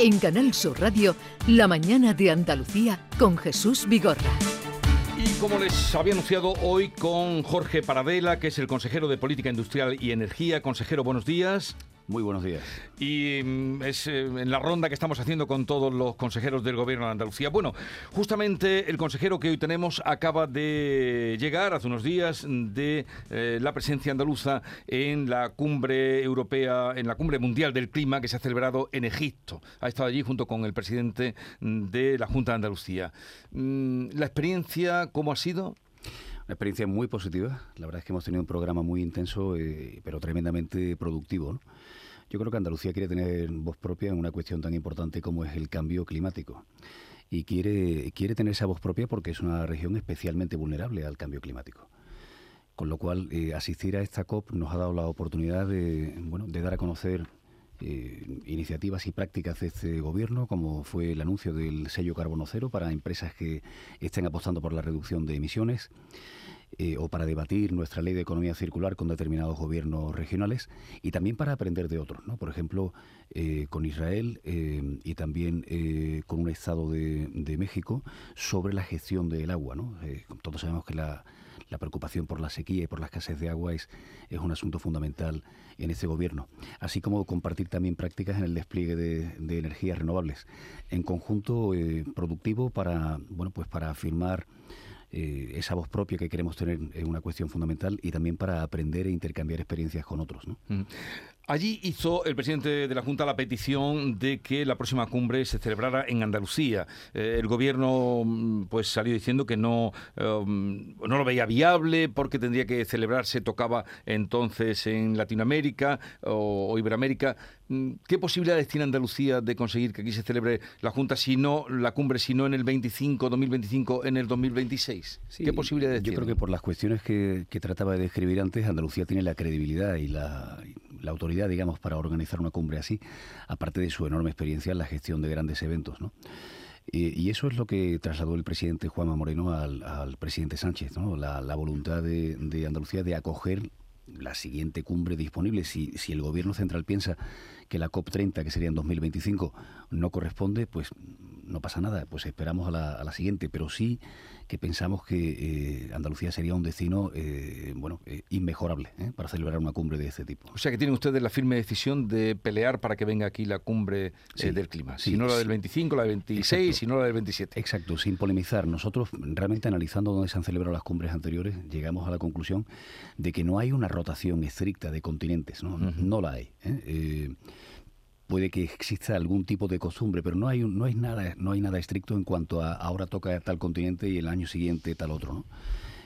En Canal Sur Radio, La mañana de Andalucía con Jesús Vigorra. Y como les había anunciado hoy con Jorge Paradela, que es el consejero de Política Industrial y Energía. Consejero, buenos días. Muy buenos días. Y mm, es eh, en la ronda que estamos haciendo con todos los consejeros del Gobierno de Andalucía. Bueno, justamente el consejero que hoy tenemos acaba de llegar hace unos días de eh, la presencia andaluza en la cumbre europea, en la cumbre mundial del clima que se ha celebrado en Egipto. Ha estado allí junto con el presidente de la Junta de Andalucía. Mm, ¿La experiencia cómo ha sido? Una experiencia muy positiva. La verdad es que hemos tenido un programa muy intenso, eh, pero tremendamente productivo. Yo creo que Andalucía quiere tener voz propia en una cuestión tan importante como es el cambio climático. Y quiere, quiere tener esa voz propia porque es una región especialmente vulnerable al cambio climático. Con lo cual, eh, asistir a esta COP nos ha dado la oportunidad de, bueno, de dar a conocer eh, iniciativas y prácticas de este gobierno, como fue el anuncio del sello carbono cero para empresas que estén apostando por la reducción de emisiones. Eh, o para debatir nuestra ley de economía circular con determinados gobiernos regionales y también para aprender de otros, ¿no? Por ejemplo, eh, con Israel y también con un Estado de, México sobre la gestión del agua, ¿no? todos sabemos que la, preocupación por la sequía y por la escasez de agua es, es un asunto fundamental en este gobierno, así como compartir también prácticas en el despliegue de, energías renovables, en conjunto productivo para, bueno, pues para afirmar eh, esa voz propia que queremos tener es una cuestión fundamental y también para aprender e intercambiar experiencias con otros. ¿no? Mm. Allí hizo el presidente de la Junta la petición de que la próxima cumbre se celebrara en Andalucía. Eh, el gobierno mm, pues salió diciendo que no, um, no lo veía viable porque tendría que celebrarse, tocaba entonces en Latinoamérica o, Iberoamérica. Mm, ¿Qué posibilidades tiene Andalucía de conseguir que aquí se celebre la Junta, si no la cumbre, si no en el 25, 2025, en el 2026? ¿Qué posibilidades yo tiene? Yo creo que por las cuestiones que, que, trataba de describir antes, Andalucía tiene la credibilidad y la la autoridad, digamos, para organizar una cumbre así, aparte de su enorme experiencia en la gestión de grandes eventos, ¿no? Y, eso es lo que trasladó el presidente Juanma Moreno al, presidente Sánchez, ¿no? la, voluntad de, de, Andalucía de acoger la siguiente cumbre disponible. Si, si el gobierno central piensa que la COP30, que sería en 2025, no corresponde, pues no pasa nada, pues esperamos a la, a la siguiente, pero sí que pensamos que eh, Andalucía sería un destino eh, bueno eh, inmejorable para celebrar una cumbre de este tipo. O sea que tienen ustedes la firme decisión de pelear para que venga aquí la cumbre del clima, si no la del 25, la del 26, si no la del 27. Exacto, sin polemizar. Nosotros realmente analizando dónde se han celebrado las cumbres anteriores, llegamos a la conclusión de que no hay una rotación estricta de continentes, no, no la hay puede que exista algún tipo de costumbre, pero no hay, no hay, nada, no hay nada estricto en cuanto a ahora toca tal continente y el año siguiente tal otro. ¿no?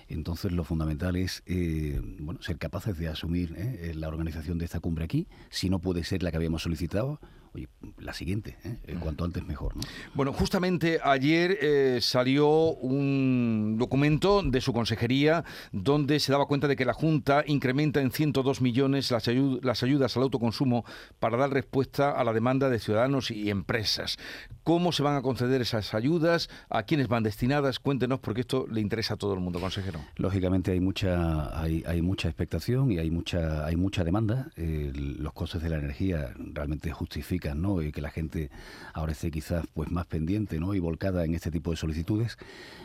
Entonces lo fundamental es eh, bueno, ser capaces de asumir ¿eh? la organización de esta cumbre aquí, si no puede ser la que habíamos solicitado, oye, la siguiente, ¿eh? Eh, cuanto antes mejor. ¿no? Bueno, justamente ayer eh, salió un documento de su consejería donde se daba cuenta de que la Junta incrementa en 102 millones las, las ayudas al autoconsumo para dar respuesta a la demanda de ciudadanos y empresas. ¿Cómo se van a conceder esas ayudas? ¿A quiénes van destinadas? Cuéntenos porque esto le interesa a todo el mundo, consejero. Lógicamente hay mucha hay, hay mucha expectación y hay mucha hay mucha demanda. los costes de la energía realmente justifican ¿no? Y que la gente ahora esté quizás pues más pendiente ¿no? y volcada en este tipo de solicitudes.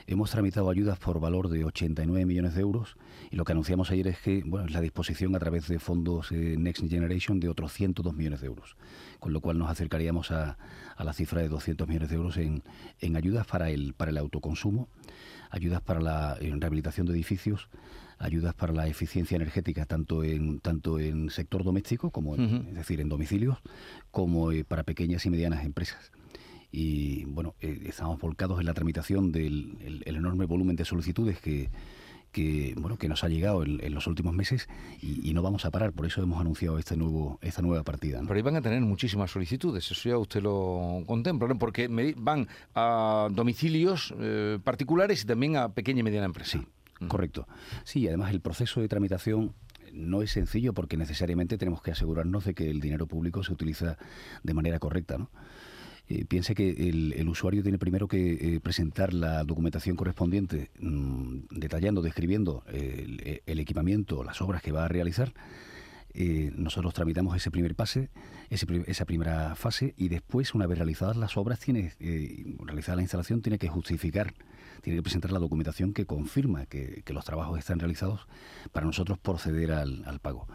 Hemos tramitado ayudas por valor de 89 millones de euros y lo que anunciamos ayer es que bueno, es la disposición a través de fondos eh, Next Generation de otros 102 millones de euros, con lo cual nos acercaríamos a, a la cifra de 200 millones de euros en, en ayudas para el, para el autoconsumo, ayudas para la rehabilitación de edificios, ayudas para la eficiencia energética tanto en tanto en sector doméstico como es decir en domicilios como eh, para pequeñas y medianas empresas. Y bueno eh, estamos volcados en la tramitación del enorme volumen de solicitudes que que bueno que nos ha llegado en, los últimos meses y, no vamos a parar. Por eso hemos anunciado este nuevo esta nueva partida pero ahí van a tener muchísimas solicitudes eso ya usted lo contempla porque van a domicilios eh, particulares y también a pequeña y mediana empresa. Sí Correcto. Sí, además el proceso de tramitación no es sencillo porque necesariamente tenemos que asegurarnos de que el dinero público se utiliza de manera correcta, ¿no? Eh, piense que el, usuario tiene primero que eh, presentar la documentación correspondiente, mm, detallando, describiendo el, equipamiento, las obras que va a realizar. eh, nosotros tramitamos ese primer pase, esa primera fase, y después, una vez realizadas las obras, tiene, eh, realizada la instalación, tiene que justificar, tiene que presentar la documentación que confirma que, los trabajos están realizados para nosotros proceder al pago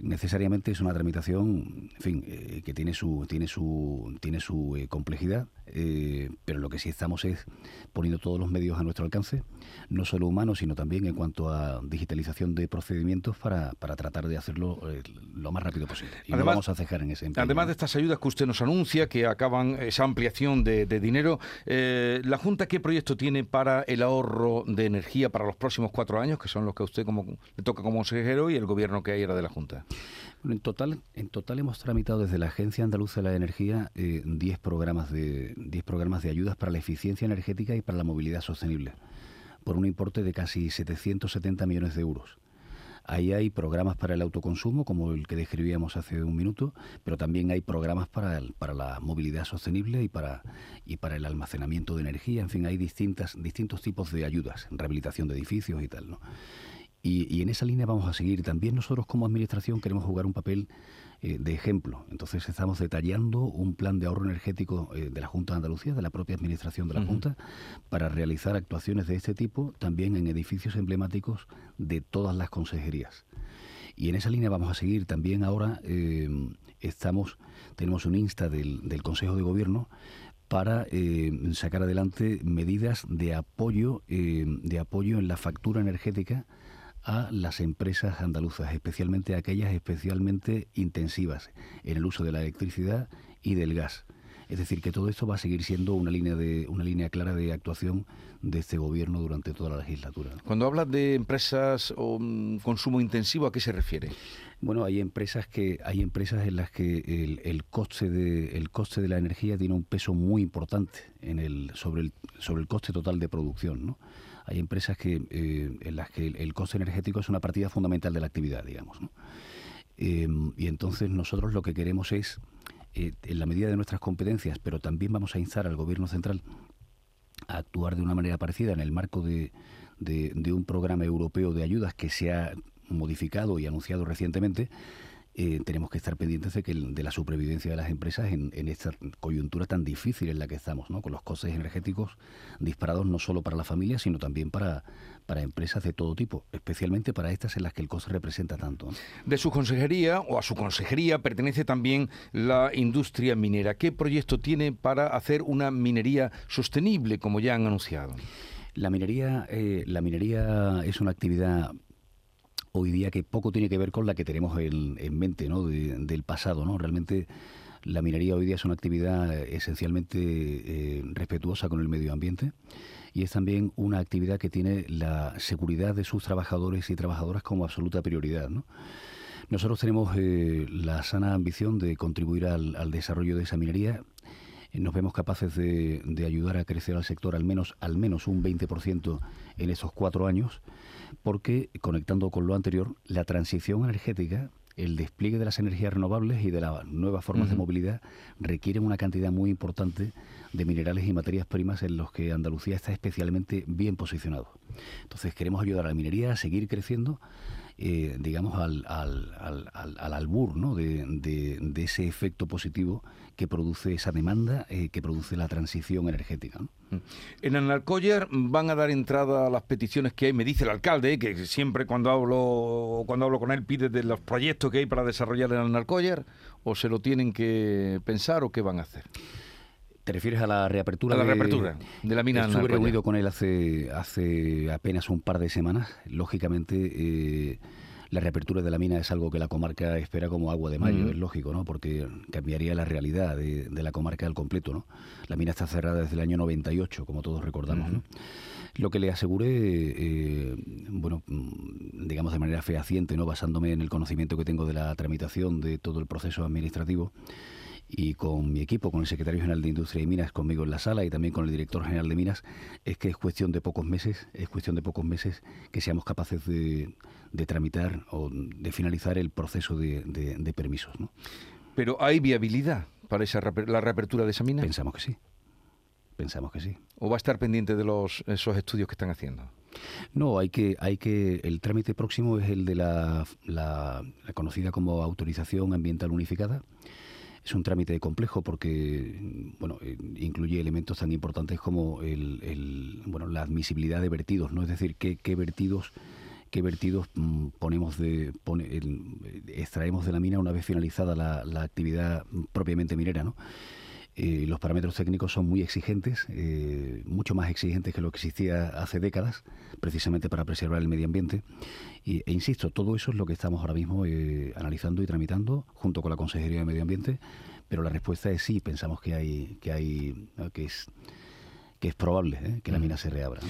necesariamente es una tramitación, en fin, eh, que tiene su tiene su tiene su eh, complejidad, eh, pero lo que sí estamos es poniendo todos los medios a nuestro alcance, no solo humanos, sino también en cuanto a digitalización de procedimientos para, para tratar de hacerlo lo más rápido posible. Y además, vamos a cejar en ese empeño. Además de estas ayudas que usted nos anuncia, que acaban esa ampliación de, de dinero, ¿la Junta qué proyecto tiene para el ahorro de energía para los próximos cuatro años, que son los que a usted como, le toca como consejero y el gobierno que hay era de la Junta? En total, en total hemos tramitado desde la Agencia Andaluza de la Energía 10 eh, programas de 10 programas de ayudas para la eficiencia energética y para la movilidad sostenible, por un importe de casi 770 millones de euros. Ahí hay programas para el autoconsumo, como el que describíamos hace un minuto, pero también hay programas para, para la movilidad sostenible y para, y para el almacenamiento de energía. En fin, hay distintas, distintos tipos de ayudas, rehabilitación de edificios y tal. Y, en esa línea vamos a seguir. También nosotros como Administración queremos jugar un papel eh, de ejemplo. Entonces estamos detallando un plan de ahorro energético eh, de la Junta de Andalucía, de la propia Administración de la Junta, para realizar actuaciones de este tipo también en edificios emblemáticos de todas las consejerías. Y en esa línea vamos a seguir. También ahora eh, estamos, tenemos un insta del, del Consejo de Gobierno para sacar adelante medidas de apoyo, de apoyo en la factura energética a las empresas andaluzas, especialmente aquellas especialmente intensivas en el uso de la electricidad y del gas. Es decir, que todo esto va a seguir siendo una línea de una línea clara de actuación de este gobierno durante toda la legislatura. Cuando hablas de empresas o consumo intensivo, ¿a qué se refiere? Bueno, hay empresas que hay empresas en las que el, el, coste de el coste de la energía tiene un peso muy importante en el sobre el sobre el coste total de producción, ¿no? Hay empresas que, eh, en las que el, coste energético es una partida fundamental de la actividad, digamos. Em, y entonces nosotros lo que queremos es, eh, en la medida de nuestras competencias, pero también vamos a instar al Gobierno Central a actuar de una manera parecida en el marco de, de un programa europeo de ayudas que se ha modificado y anunciado recientemente, eh, tenemos que estar pendientes de, que, de la supervivencia de las empresas en, esta coyuntura tan difícil en la que estamos, ¿no? con los costes energéticos disparados no solo para la familia, sino también para, para empresas de todo tipo, especialmente para estas en las que el coste representa tanto. De su consejería o a su consejería pertenece también la industria minera. ¿Qué proyecto tiene para hacer una minería sostenible, como ya han anunciado? La minería, eh, la minería es una actividad hoy día que poco tiene que ver con la que tenemos en, mente ¿no? del pasado. ¿no? Realmente la minería hoy día es una actividad esencialmente eh, respetuosa con el medio ambiente y es también una actividad que tiene la seguridad de sus trabajadores y trabajadoras como absoluta prioridad. ¿no? Nosotros tenemos eh, la sana ambición de contribuir al, desarrollo de esa minería nos vemos capaces de, de, ayudar a crecer al sector al menos, al menos un 20% en esos cuatro años porque, conectando con lo anterior, la transición energética, el despliegue de las energías renovables y de las nuevas formas de movilidad requieren una cantidad muy importante de minerales y materias primas en los que Andalucía está especialmente bien posicionado. Entonces queremos ayudar a la minería a seguir creciendo eh, digamos, al, al, al, al albur ¿no? de, de, ese efecto positivo que produce esa demanda, eh, que produce la transición energética. ¿no? Mm. En Analcoyer van a dar entrada a las peticiones que hay, me dice el alcalde, que siempre cuando hablo, cuando hablo con él pide de los proyectos que hay para desarrollar en Analcoyer, o se lo tienen que pensar o qué van a hacer. ¿Te refieres a la reapertura? A la reapertura de, la mina. Estuve reunido con él hace, hace apenas un par de semanas. Lógicamente, eh, la reapertura de la mina es algo que la comarca espera como agua de mayo, es lógico, ¿no? Porque cambiaría la realidad de, la comarca al completo, ¿no? La mina está cerrada desde el año 98, como todos recordamos, ¿no? Lo que le aseguré, eh, bueno, mm, digamos de manera fehaciente, ¿no? Basándome en el conocimiento que tengo de la tramitación de todo el proceso administrativo, y con mi equipo, con el secretario general de Industria y Minas, conmigo en la sala y también con el director general de Minas, es que es cuestión de pocos meses, es cuestión de pocos meses que seamos capaces de, tramitar o de finalizar el proceso de, permisos. ¿no? Pero ¿hay viabilidad para esa la reapertura de esa mina? Pensamos que sí. Pensamos que sí. ¿O va a estar pendiente de los, esos estudios que están haciendo? No, hay que, hay que, el trámite próximo es el de la, la, conocida como autorización ambiental unificada. Es un trámite complejo porque bueno, eh, incluye elementos tan importantes como el, bueno, la admisibilidad de vertidos, ¿no? Es decir, qué, vertidos qué vertidos mm, ponemos de extraemos de la mina una vez finalizada la, la actividad propiamente minera, ¿no? Eh, los parámetros técnicos son muy exigentes, eh, mucho más exigentes que lo que existía hace décadas, precisamente para preservar el medio ambiente. Y, e insisto, todo eso es lo que estamos ahora mismo eh, analizando y tramitando junto con la Consejería de Medio Ambiente, pero la respuesta es sí, pensamos que hay, que hay, que es que es probable que la mina se reabra.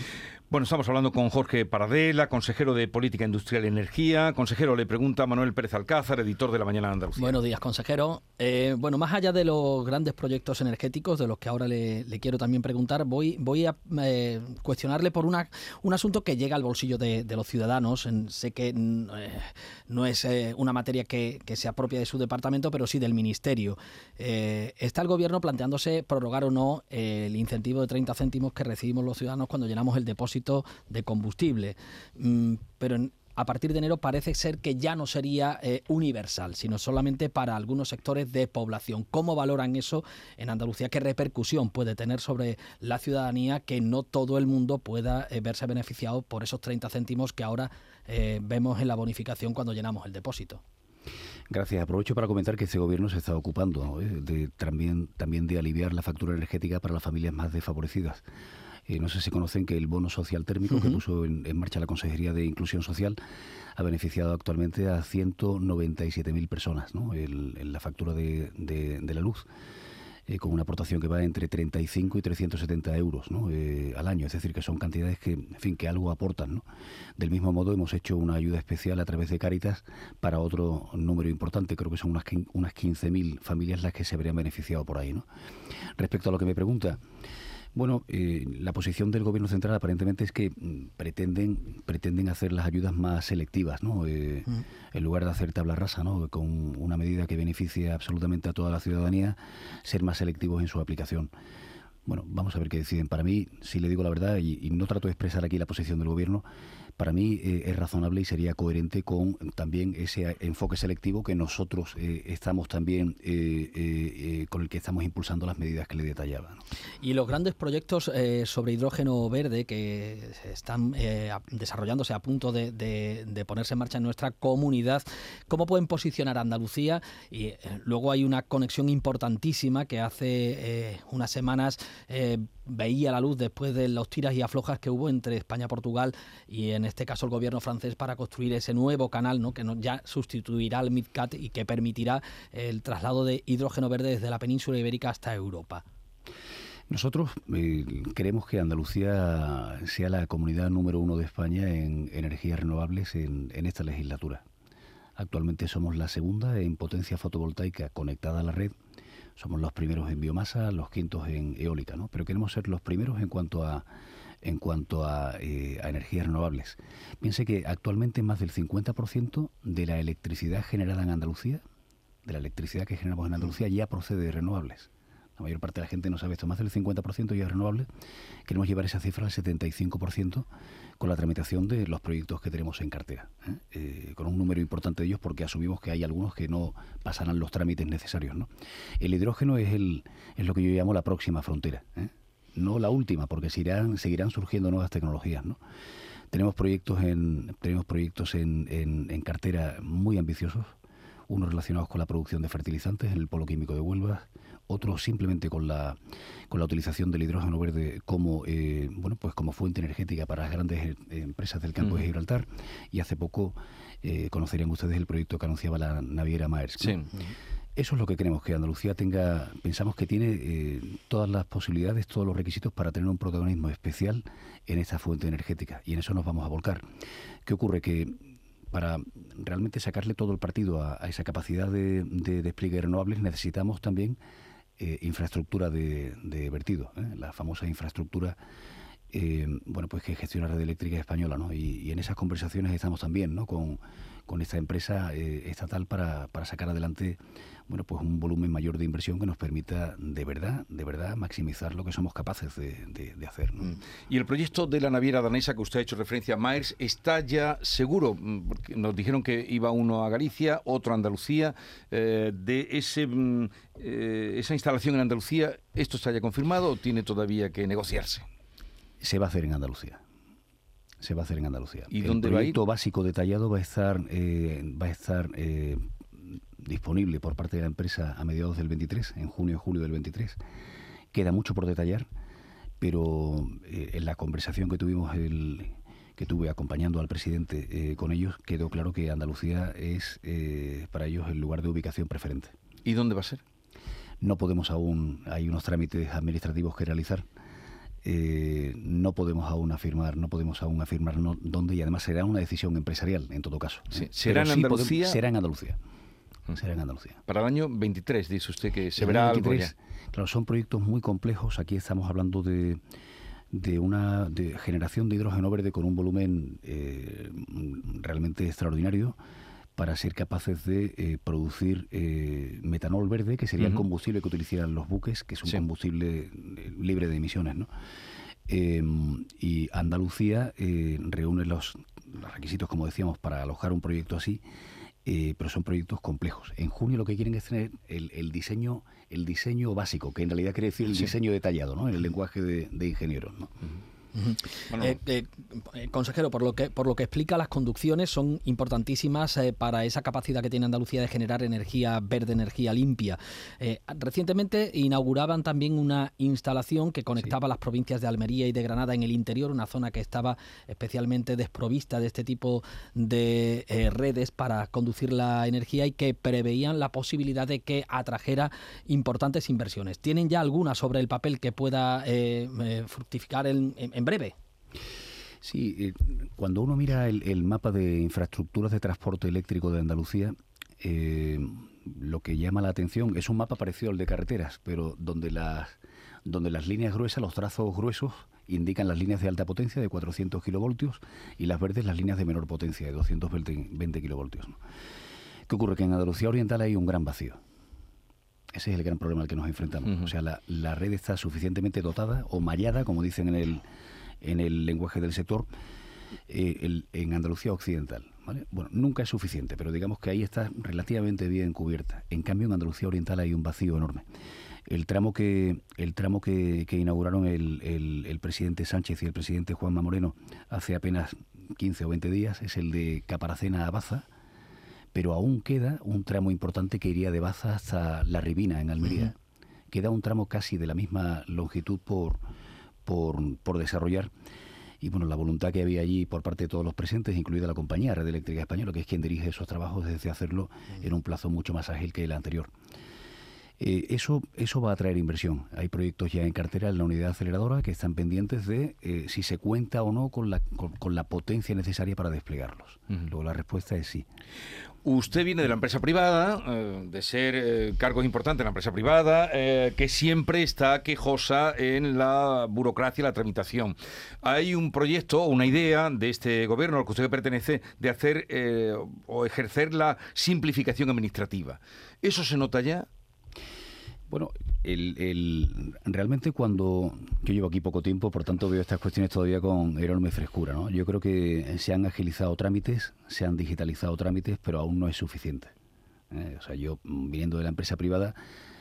Bueno, estamos hablando con Jorge Paradela, consejero de Política Industrial y Energía. Consejero, le pregunta Manuel Pérez Alcázar, editor de La Mañana de Andalucía. Buenos días, consejero. Eh, bueno, más allá de los grandes proyectos energéticos, de los que ahora le, quiero también preguntar, voy, a eh, cuestionarle por un asunto que llega al bolsillo de, los ciudadanos. sé que mm, eh, no es una materia que, que, sea propia de su departamento, pero sí del Ministerio. está el Gobierno planteándose prorrogar o no el incentivo de 30 céntimos que recibimos los ciudadanos cuando llenamos el depósito de combustible. Mm, pero a partir de enero parece ser que ya no sería eh, universal, sino solamente para algunos sectores de población. ¿Cómo valoran eso en Andalucía? ¿Qué repercusión puede tener sobre la ciudadanía que no todo el mundo pueda eh, verse beneficiado por esos 30 céntimos que ahora eh, vemos en la bonificación cuando llenamos el depósito? Gracias. Aprovecho para comentar que este gobierno se está ocupando de, también, también de aliviar la factura energética para las familias más desfavorecidas. Eh, no sé si conocen que el bono social térmico que puso en, marcha la Consejería de Inclusión Social ha beneficiado actualmente a 197.000 personas ¿no? en la factura de, la luz. Eh, con una aportación que va entre 35 y 370 euros ¿no? Eh, al año. Es decir, que son cantidades que, en fin, que algo aportan. ¿no? Del mismo modo, hemos hecho una ayuda especial a través de Cáritas para otro número importante. Creo que son unas, unas 15.000 familias las que se habrían beneficiado por ahí. ¿no? Respecto a lo que me pregunta, bueno, eh, la posición del Gobierno central aparentemente es que mm, pretenden pretenden hacer las ayudas más selectivas, ¿no? Eh, mm. En lugar de hacer tabla rasa, ¿no? Con una medida que beneficie absolutamente a toda la ciudadanía, ser más selectivos en su aplicación. Bueno, vamos a ver qué deciden. Para mí, si le digo la verdad, y, no trato de expresar aquí la posición del Gobierno, para mí eh, es razonable y sería coherente con también ese enfoque selectivo que nosotros eh, estamos también eh, con el que estamos impulsando las medidas que le detallaba. Y los grandes proyectos sobre hidrógeno verde que están desarrollándose a punto de, ponerse en marcha en nuestra comunidad, ¿cómo pueden posicionar a Andalucía? Y luego hay una conexión importantísima que hace unas semanas veía la luz después de los tiras y aflojas que hubo entre España Portugal y en este caso el gobierno francés para construir ese nuevo canal ¿no? que ya sustituirá al MidCat y que permitirá el traslado de hidrógeno verde desde la península ibérica hasta Europa. Nosotros eh, queremos que Andalucía sea la comunidad número uno de España en energías renovables en, en esta legislatura. Actualmente somos la segunda en potencia fotovoltaica conectada a la red somos los primeros en biomasa, los quintos en eólica, ¿no? Pero queremos ser los primeros en cuanto a en cuanto a, eh, energías renovables. Piense que actualmente más del 50% de la electricidad generada en Andalucía, de la electricidad que generamos en Andalucía, ya procede de renovables. La mayor parte de la gente no sabe esto, más del 50% ya es renovable. Queremos llevar esa cifra al 75% con la tramitación de los proyectos que tenemos en cartera, ¿eh? Eh, con un número importante de ellos porque asumimos que hay algunos que no pasarán los trámites necesarios. ¿no? El hidrógeno es, el, es lo que yo llamo la próxima frontera, ¿eh? No la última, porque seguirán, seguirán surgiendo nuevas tecnologías. ¿no? Tenemos proyectos en, tenemos proyectos en, en cartera muy ambiciosos, unos relacionados con la producción de fertilizantes en el polo químico de Huelva, otros simplemente con la, con la utilización del hidrógeno verde como, eh, bueno, pues como fuente energética para las grandes eh, empresas del campo de Gibraltar. Y hace poco eh, conocerían ustedes el proyecto que anunciaba la naviera Maersk. Eso es lo que queremos, que Andalucía tenga, pensamos que tiene todas las posibilidades, todos los requisitos para tener un protagonismo especial en esta fuente energética y en eso nos vamos a volcar. ¿Qué ocurre? Que para realmente sacarle todo el partido a, esa capacidad de, de despliegue de renovables necesitamos también eh, infraestructura de, vertido, ¿eh? la famosa infraestructura eh, bueno, pues que gestiona la red eléctrica española, ¿no? Y, en esas conversaciones estamos también, ¿no? Con, con esta empresa eh, estatal para, para sacar adelante bueno, pues un volumen mayor de inversión que nos permita de verdad, de verdad maximizar lo que somos capaces de, hacer. Mm. Y el proyecto de la naviera danesa que usted ha hecho referencia, Myers, está ya seguro, mm, porque nos dijeron que iba uno a Galicia, otro a Andalucía, eh, de ese, mm, eh, esa instalación en Andalucía, ¿esto está ya confirmado o tiene todavía que negociarse? Se va a hacer en Andalucía se va a hacer en Andalucía. ¿Y dónde el proyecto básico detallado va a estar, eh, va a estar disponible por parte de la empresa a mediados del 23, en junio o julio del 23. Queda mucho por detallar, pero eh, en la conversación que tuvimos el que tuve acompañando al presidente eh, con ellos, quedó claro que Andalucía es eh, para ellos el lugar de ubicación preferente. ¿Y dónde va a ser? No podemos aún, hay unos trámites administrativos que realizar. No podemos aún afirmar, no podemos aún afirmar dónde y además será una decisión empresarial en todo caso. ¿Será en Andalucía? será en Andalucía será en Andalucía. Para el año 23, dice usted que se verá algo ya. Claro, son proyectos muy complejos. Aquí estamos hablando de, de una de generación de hidrógeno verde con un volumen eh, realmente extraordinario para ser capaces de eh, producir eh, metanol verde, que sería el combustible que utilizarían los buques, que es un combustible libre de emisiones. ¿no? Em, y Andalucía reúne los, los requisitos, como decíamos, para alojar un proyecto así eh, pero son proyectos complejos. En junio lo que quieren es tener el, diseño el diseño básico, que en realidad quiere decir el diseño detallado, ¿no? en el lenguaje de, de ingenieros. ¿no? Eh, eh, eh, consejero, por lo que por lo que explica, las conducciones son importantísimas para esa capacidad que tiene Andalucía de generar energía verde, energía limpia. recientemente inauguraban también una instalación que conectaba las provincias de Almería y de Granada en el interior, una zona que estaba especialmente desprovista de este tipo de redes para conducir la energía y que preveían la posibilidad de que atrajera importantes inversiones. ¿Tienen ya alguna sobre el papel que pueda fructificar en en breve. Sí, eh, cuando uno mira el, mapa de infraestructuras de transporte eléctrico de Andalucía, eh, lo que llama la atención es un mapa parecido al de carreteras, pero donde las, donde las líneas gruesas, los trazos gruesos, indican las líneas de alta potencia de 400 kilovoltios y las verdes las líneas de menor potencia de 220 kilovoltios. ¿Qué ocurre? Que en Andalucía Oriental hay un gran vacío. Ese es el gran problema al que nos enfrentamos. O sea, la, red está suficientemente dotada o mallada, como dicen en el, en el lenguaje del sector, eh, en Andalucía Occidental. Bueno, nunca es suficiente, pero digamos que ahí está relativamente bien cubierta. En cambio, en Andalucía Oriental hay un vacío enorme. El tramo que, el tramo que, inauguraron el, el, presidente Sánchez y el presidente Juanma Moreno hace apenas 15 o 20 días es el de Caparacena a Baza, pero aún queda un tramo importante que iría de Baza hasta La Ribina, en Almería. Queda un tramo casi de la misma longitud por, por, desarrollar. Y bueno, la voluntad que había allí por parte de todos los presentes, incluida la compañía Red Eléctrica Española, que es quien dirige esos trabajos, desde hacerlo en un plazo mucho más ágil que el anterior. Eh, eso, eso va a traer inversión. Hay proyectos ya en cartera en la unidad aceleradora que están pendientes de eh, si se cuenta o no con la, con, la potencia necesaria para desplegarlos. Luego la respuesta es sí. Usted viene de la empresa privada, eh, de ser cargos importantes en la empresa privada, que siempre está quejosa en la burocracia y la tramitación. Hay un proyecto, una idea de este gobierno al que usted pertenece, de hacer o ejercer la simplificación administrativa. ¿Eso se nota ya? Bueno, el, realmente cuando yo llevo aquí poco tiempo, por tanto veo estas cuestiones todavía con enorme frescura. ¿no? Yo creo que se han agilizado trámites, se han digitalizado trámites, pero aún no es suficiente. ¿eh? O sea, yo viniendo de la empresa privada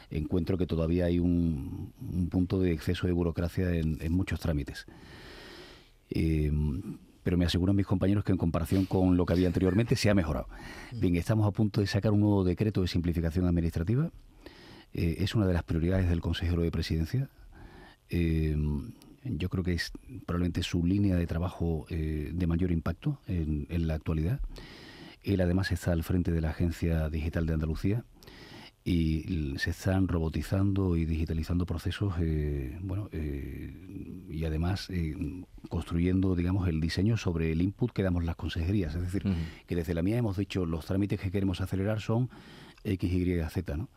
encuentro que todavía hay un, punto de exceso de burocracia en, muchos trámites. Eh, pero me aseguran mis compañeros que en comparación con lo que había anteriormente se ha mejorado. Bien, estamos a punto de sacar un nuevo decreto de simplificación administrativa eh, es una de las prioridades del consejero de presidencia. Eh, yo creo que es probablemente su línea de trabajo eh, de mayor impacto en, la actualidad. Él además está al frente de la Agencia Digital de Andalucía y se están robotizando y digitalizando procesos, bueno, y además construyendo, digamos, el diseño sobre el input que damos las consejerías. Es decir, que desde la mía hemos dicho los trámites que queremos acelerar son X, Y, Z, ¿no?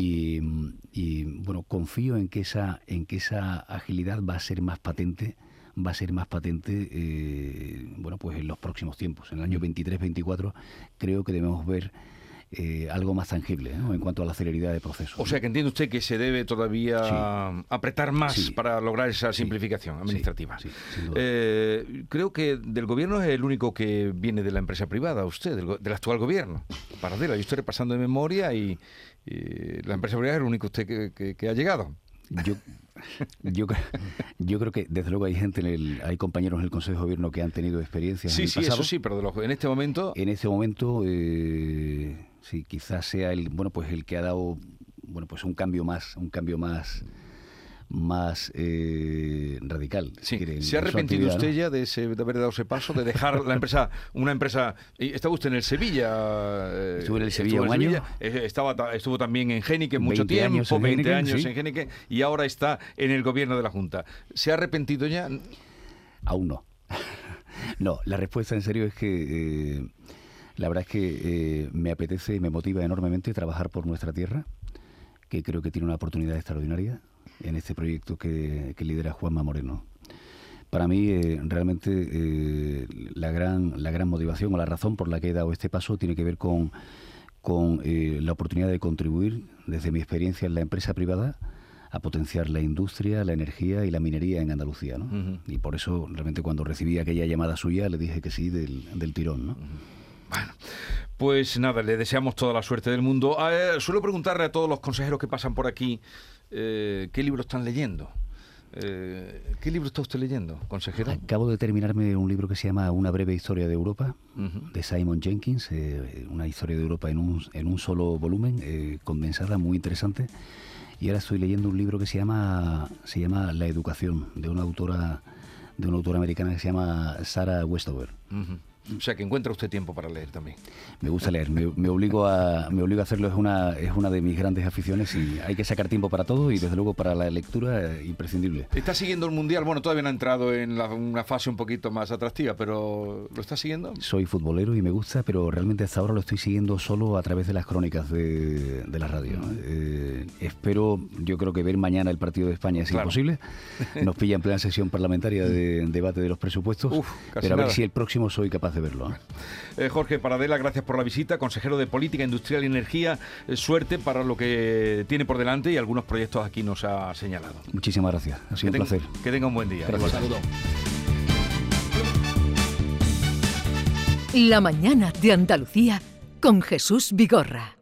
Y, bueno, confío en que esa, en que esa agilidad va a ser más patente, va a ser más patente eh, bueno, pues en los próximos tiempos. En el año 23-24 creo que debemos ver eh, algo más tangible en cuanto a la celeridad de proceso. O sea que entiende usted que se debe todavía apretar más para lograr esa simplificación administrativa. Eh, creo que del gobierno es el único que viene de la empresa privada, usted, del, actual gobierno. Paradela, yo estoy repasando de memoria y, la empresa privada es el único usted que, ha llegado. Yo, yo, yo, creo que desde luego hay gente, en el, hay compañeros en el Consejo de Gobierno que han tenido experiencias. Sí, en el sí, eso sí, pero en este momento. En este momento eh, sí, quizás sea el, bueno, pues el que ha dado, bueno, pues un cambio más, un cambio más más eh, radical. Sí. ¿Se ha arrepentido usted ya de, haber dado ese paso, de dejar la empresa, una empresa... Estaba usted en el Sevilla. Eh, Estuve en el Sevilla un año. Eh, estaba, estuvo también en Génique mucho tiempo, 20 años en Génique, y ahora está en el gobierno de la Junta. ¿Se ha arrepentido ya? Aún no. no, la respuesta en serio es que... La verdad es que eh, me apetece y me motiva enormemente trabajar por nuestra tierra, que creo que tiene una oportunidad extraordinaria en este proyecto que, lidera Juanma Moreno. Para mí, eh, realmente, eh, la, gran, la gran motivación o la razón por la que he dado este paso tiene que ver con, con la oportunidad de contribuir, desde mi experiencia en la empresa privada, a potenciar la industria, la energía y la minería en Andalucía. ¿no? Y por eso, realmente, cuando recibí aquella llamada suya, le dije que sí del, tirón. ¿no? Bueno, pues nada, le deseamos toda la suerte del mundo. suelo preguntarle a todos los consejeros que pasan por aquí eh, qué libro están leyendo. Eh, ¿Qué libro está usted leyendo, consejero? Acabo de terminarme un libro que se llama Una breve historia de Europa, de Simon Jenkins, eh, una historia de Europa en un, en un solo volumen, condensada, muy interesante. Y ahora estoy leyendo un libro que se llama, se llama La educación, de una autora de una autora americana que se llama Sarah Westover. O sea que encuentra usted tiempo para leer también. Me gusta leer, me, obligo a me obligo a hacerlo, es una es una de mis grandes aficiones y hay que sacar tiempo para todo y desde luego para la lectura eh, imprescindible. ¿Está siguiendo el mundial? Bueno, todavía no ha entrado en una fase un poquito más atractiva, pero ¿lo está siguiendo? Soy futbolero y me gusta, pero realmente hasta ahora lo estoy siguiendo solo a través de las crónicas de, la radio. Eh, espero, yo creo que ver mañana el partido de España es imposible. Nos pilla en plena sesión parlamentaria de debate de los presupuestos, pero a ver si el próximo soy capaz de verlo. Eh, Jorge Paradela, gracias por la visita, consejero de Política Industrial y Energía. Eh, suerte para lo que tiene por delante y algunos proyectos aquí nos ha señalado. Muchísimas gracias, ha sido un placer. Que tenga un buen día. Un saludo. La mañana de Andalucía con Jesús Vigorra.